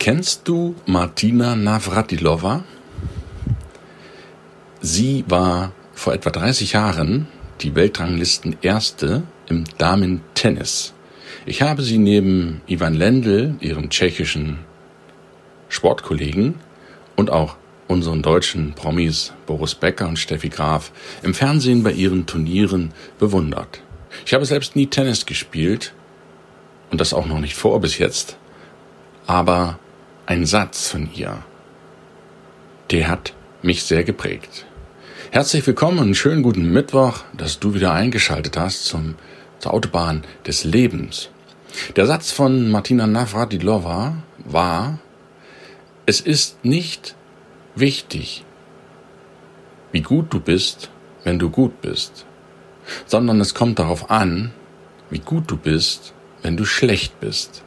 Kennst du Martina Navratilova? Sie war vor etwa 30 Jahren die Weltranglisten Erste im Damen-Tennis. Ich habe sie neben Ivan Lendl, ihrem tschechischen Sportkollegen, und auch unseren deutschen Promis Boris Becker und Steffi Graf im Fernsehen bei ihren Turnieren bewundert. Ich habe selbst nie Tennis gespielt und das auch noch nicht vor bis jetzt, aber ein Satz von ihr, der hat mich sehr geprägt. Herzlich willkommen und schönen guten Mittwoch, dass du wieder eingeschaltet hast zum, zur Autobahn des Lebens. Der Satz von Martina Navratilova war, es ist nicht wichtig, wie gut du bist, wenn du gut bist, sondern es kommt darauf an, wie gut du bist, wenn du schlecht bist.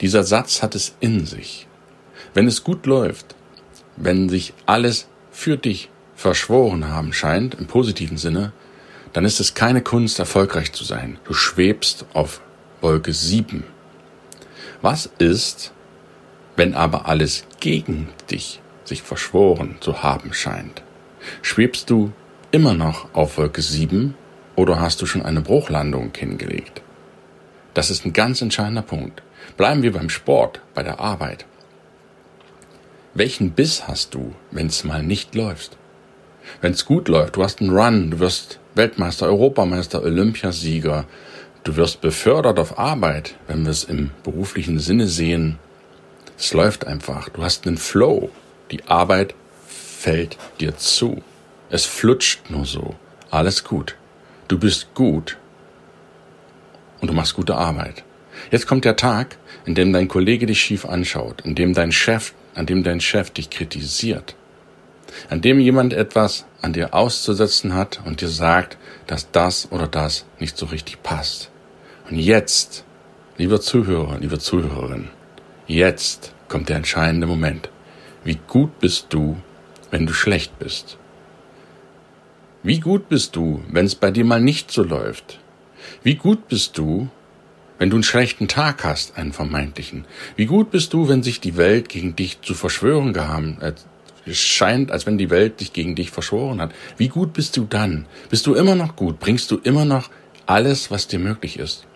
Dieser Satz hat es in sich. Wenn es gut läuft, wenn sich alles für dich verschworen haben scheint, im positiven Sinne, dann ist es keine Kunst, erfolgreich zu sein. Du schwebst auf Wolke 7. Was ist, wenn aber alles gegen dich sich verschworen zu haben scheint? Schwebst du immer noch auf Wolke 7 oder hast du schon eine Bruchlandung hingelegt? Das ist ein ganz entscheidender Punkt. Bleiben wir beim Sport, bei der Arbeit. Welchen Biss hast du, wenn es mal nicht läuft? Wenn es gut läuft, du hast einen Run, du wirst Weltmeister, Europameister, Olympiasieger, du wirst befördert auf Arbeit, wenn wir es im beruflichen Sinne sehen. Es läuft einfach, du hast einen Flow, die Arbeit fällt dir zu. Es flutscht nur so, alles gut. Du bist gut und du machst gute Arbeit. Jetzt kommt der Tag, in dem dein Kollege dich schief anschaut, in dem dein Chef, an dem dein Chef dich kritisiert, an dem jemand etwas an dir auszusetzen hat und dir sagt, dass das oder das nicht so richtig passt. Und jetzt, lieber Zuhörer, liebe Zuhörerin, jetzt kommt der entscheidende Moment. Wie gut bist du, wenn du schlecht bist? Wie gut bist du, wenn es bei dir mal nicht so läuft? Wie gut bist du, wenn du einen schlechten Tag hast, einen vermeintlichen, wie gut bist du, wenn sich die Welt gegen dich zu verschwören gehabt, äh, es scheint, als wenn die Welt dich gegen dich verschworen hat. Wie gut bist du dann? Bist du immer noch gut? Bringst du immer noch alles, was dir möglich ist?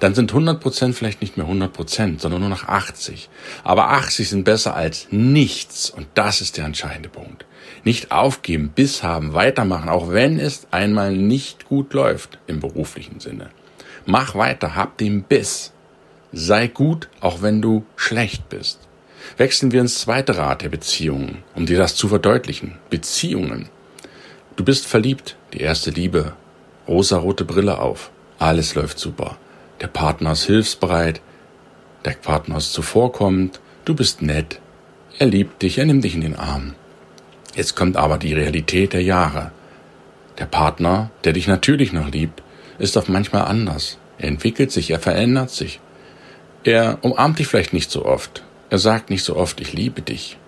Dann sind 100 Prozent vielleicht nicht mehr 100 Prozent, sondern nur noch 80. Aber 80 sind besser als nichts. Und das ist der entscheidende Punkt. Nicht aufgeben, Biss haben, weitermachen, auch wenn es einmal nicht gut läuft im beruflichen Sinne. Mach weiter, hab den Biss. Sei gut, auch wenn du schlecht bist. Wechseln wir ins zweite Rad der Beziehungen, um dir das zu verdeutlichen. Beziehungen. Du bist verliebt, die erste Liebe, rosarote Brille auf, alles läuft super. Der Partner ist hilfsbereit, der Partner ist zuvorkommend, du bist nett, er liebt dich, er nimmt dich in den Arm. Jetzt kommt aber die Realität der Jahre. Der Partner, der dich natürlich noch liebt, ist doch manchmal anders. Er entwickelt sich, er verändert sich. Er umarmt dich vielleicht nicht so oft. Er sagt nicht so oft, ich liebe dich.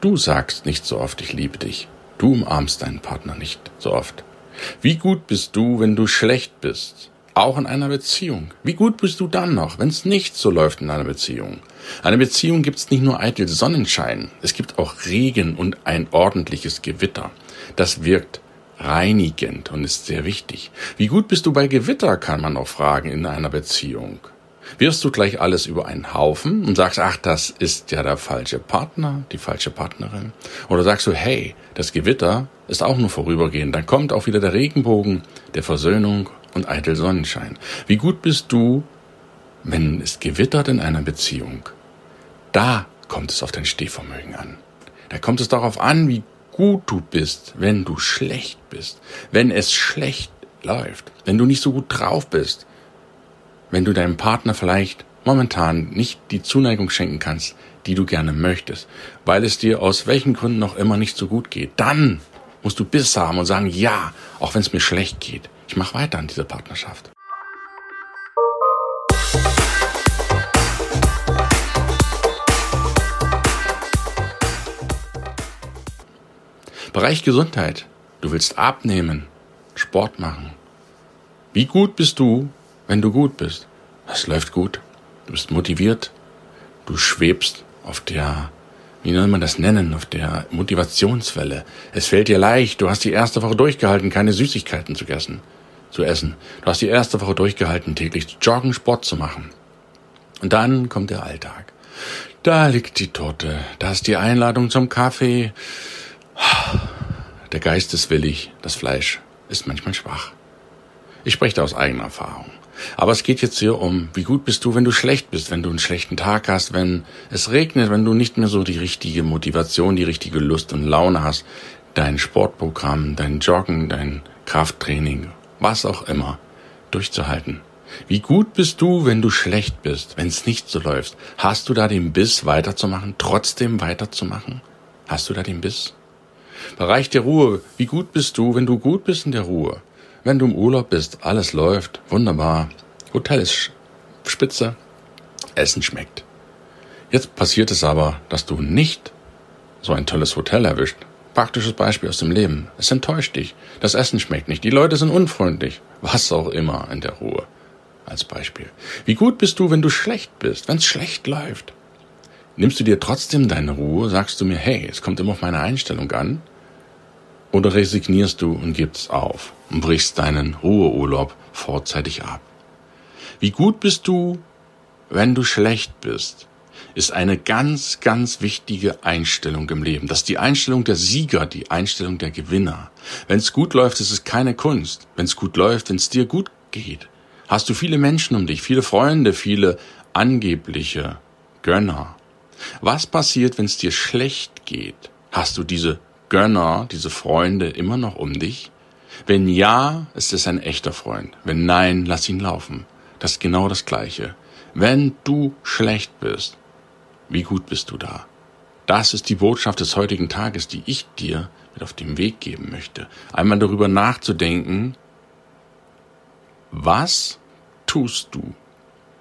Du sagst nicht so oft, ich liebe dich. Du umarmst deinen Partner nicht so oft. Wie gut bist du, wenn du schlecht bist? Auch in einer Beziehung. Wie gut bist du dann noch, wenn es nicht so läuft in einer Beziehung? Eine Beziehung gibt's nicht nur eitel Sonnenschein, es gibt auch Regen und ein ordentliches Gewitter. Das wirkt reinigend und ist sehr wichtig. Wie gut bist du bei Gewitter, kann man auch fragen in einer Beziehung. Wirst du gleich alles über einen Haufen und sagst, ach, das ist ja der falsche Partner, die falsche Partnerin? Oder sagst du, hey, das Gewitter ist auch nur vorübergehend, dann kommt auch wieder der Regenbogen der Versöhnung und eitel Sonnenschein. Wie gut bist du, wenn es gewittert in einer Beziehung? Da kommt es auf dein Stehvermögen an. Da kommt es darauf an, wie gut du bist, wenn du schlecht bist, wenn es schlecht läuft, wenn du nicht so gut drauf bist, wenn du deinem Partner vielleicht momentan nicht die Zuneigung schenken kannst, die du gerne möchtest, weil es dir aus welchen Gründen noch immer nicht so gut geht, dann musst du Biss haben und sagen, ja, auch wenn es mir schlecht geht, ich mache weiter an dieser Partnerschaft. Bereich Gesundheit. Du willst abnehmen, Sport machen. Wie gut bist du, wenn du gut bist? Das läuft gut. Du bist motiviert. Du schwebst auf der, wie soll man das nennen, auf der Motivationswelle. Es fällt dir leicht. Du hast die erste Woche durchgehalten, keine Süßigkeiten zu essen. Zu essen. Du hast die erste Woche durchgehalten, täglich zu joggen, Sport zu machen. Und dann kommt der Alltag. Da liegt die Torte. Da ist die Einladung zum Kaffee. Der Geist ist willig, das Fleisch ist manchmal schwach. Ich spreche da aus eigener Erfahrung. Aber es geht jetzt hier um, wie gut bist du, wenn du schlecht bist, wenn du einen schlechten Tag hast, wenn es regnet, wenn du nicht mehr so die richtige Motivation, die richtige Lust und Laune hast, dein Sportprogramm, dein Joggen, dein Krafttraining, was auch immer, durchzuhalten. Wie gut bist du, wenn du schlecht bist, wenn es nicht so läuft? Hast du da den Biss weiterzumachen, trotzdem weiterzumachen? Hast du da den Biss? Bereich der Ruhe. Wie gut bist du, wenn du gut bist in der Ruhe? Wenn du im Urlaub bist, alles läuft, wunderbar. Hotel ist spitze, Essen schmeckt. Jetzt passiert es aber, dass du nicht so ein tolles Hotel erwischt. Praktisches Beispiel aus dem Leben. Es enttäuscht dich. Das Essen schmeckt nicht. Die Leute sind unfreundlich. Was auch immer in der Ruhe. Als Beispiel. Wie gut bist du, wenn du schlecht bist, wenn es schlecht läuft? Nimmst du dir trotzdem deine Ruhe? Sagst du mir, hey, es kommt immer auf meine Einstellung an? Oder resignierst du und gibst auf und brichst deinen Ruheurlaub vorzeitig ab? Wie gut bist du, wenn du schlecht bist? Ist eine ganz, ganz wichtige Einstellung im Leben. Das ist die Einstellung der Sieger, die Einstellung der Gewinner. Wenn es gut läuft, ist es keine Kunst. Wenn es gut läuft, wenn es dir gut geht, hast du viele Menschen um dich, viele Freunde, viele angebliche Gönner. Was passiert, wenn es dir schlecht geht? Hast du diese Gönner, diese Freunde immer noch um dich? Wenn ja, ist es ein echter Freund. Wenn nein, lass ihn laufen. Das ist genau das Gleiche. Wenn du schlecht bist, wie gut bist du da? Das ist die Botschaft des heutigen Tages, die ich dir mit auf den Weg geben möchte. Einmal darüber nachzudenken, was tust du,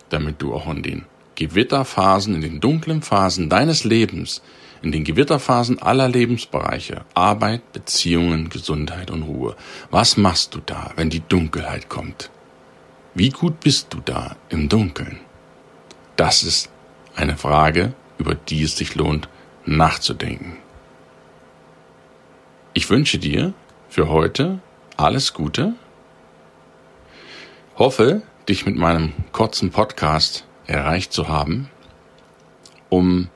damit du auch in den Gewitterphasen, in den dunklen Phasen deines Lebens in den Gewitterphasen aller Lebensbereiche, Arbeit, Beziehungen, Gesundheit und Ruhe. Was machst du da, wenn die Dunkelheit kommt? Wie gut bist du da im Dunkeln? Das ist eine Frage, über die es sich lohnt nachzudenken. Ich wünsche dir für heute alles Gute, hoffe, dich mit meinem kurzen Podcast erreicht zu haben, um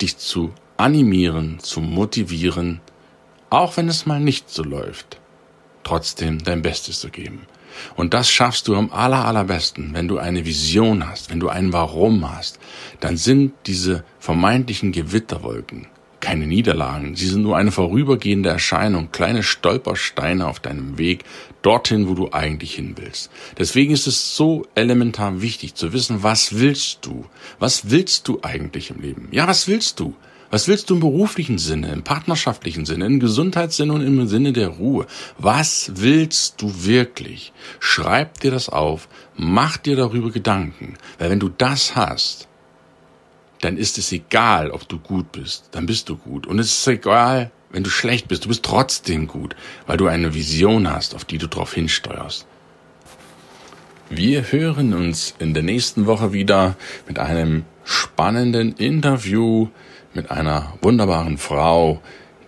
dich zu animieren, zu motivieren, auch wenn es mal nicht so läuft, trotzdem dein Bestes zu geben. Und das schaffst du am aller, allerbesten, wenn du eine Vision hast, wenn du ein Warum hast, dann sind diese vermeintlichen Gewitterwolken keine Niederlagen, sie sind nur eine vorübergehende Erscheinung, kleine Stolpersteine auf deinem Weg dorthin, wo du eigentlich hin willst. Deswegen ist es so elementar wichtig zu wissen, was willst du? Was willst du eigentlich im Leben? Ja, was willst du? Was willst du im beruflichen Sinne, im partnerschaftlichen Sinne, im Gesundheitssinne und im Sinne der Ruhe? Was willst du wirklich? Schreib dir das auf, mach dir darüber Gedanken, weil wenn du das hast, dann ist es egal, ob du gut bist, dann bist du gut. Und es ist egal, wenn du schlecht bist, du bist trotzdem gut, weil du eine Vision hast, auf die du drauf hinsteuerst. Wir hören uns in der nächsten Woche wieder mit einem spannenden Interview mit einer wunderbaren Frau,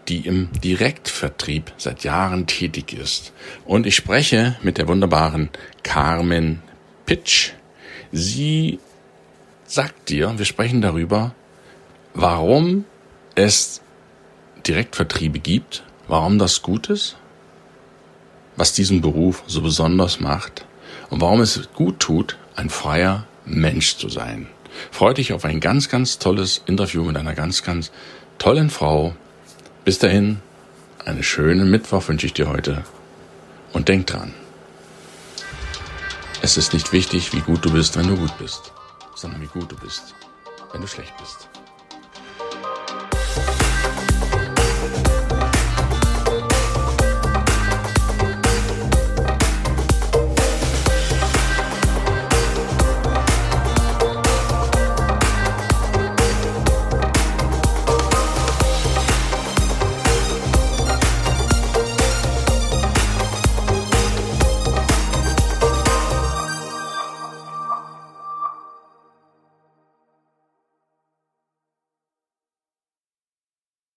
die im Direktvertrieb seit Jahren tätig ist. Und ich spreche mit der wunderbaren Carmen Pitch. Sie sagt dir, wir sprechen darüber, warum es Direktvertriebe gibt, warum das gut ist, was diesen Beruf so besonders macht und warum es gut tut, ein freier Mensch zu sein. Freue dich auf ein ganz, ganz tolles Interview mit einer ganz, ganz tollen Frau. Bis dahin, einen schönen Mittwoch wünsche ich dir heute. Und denk dran, es ist nicht wichtig, wie gut du bist, wenn du gut bist. sondern wie gut du bist, wenn du schlecht bist.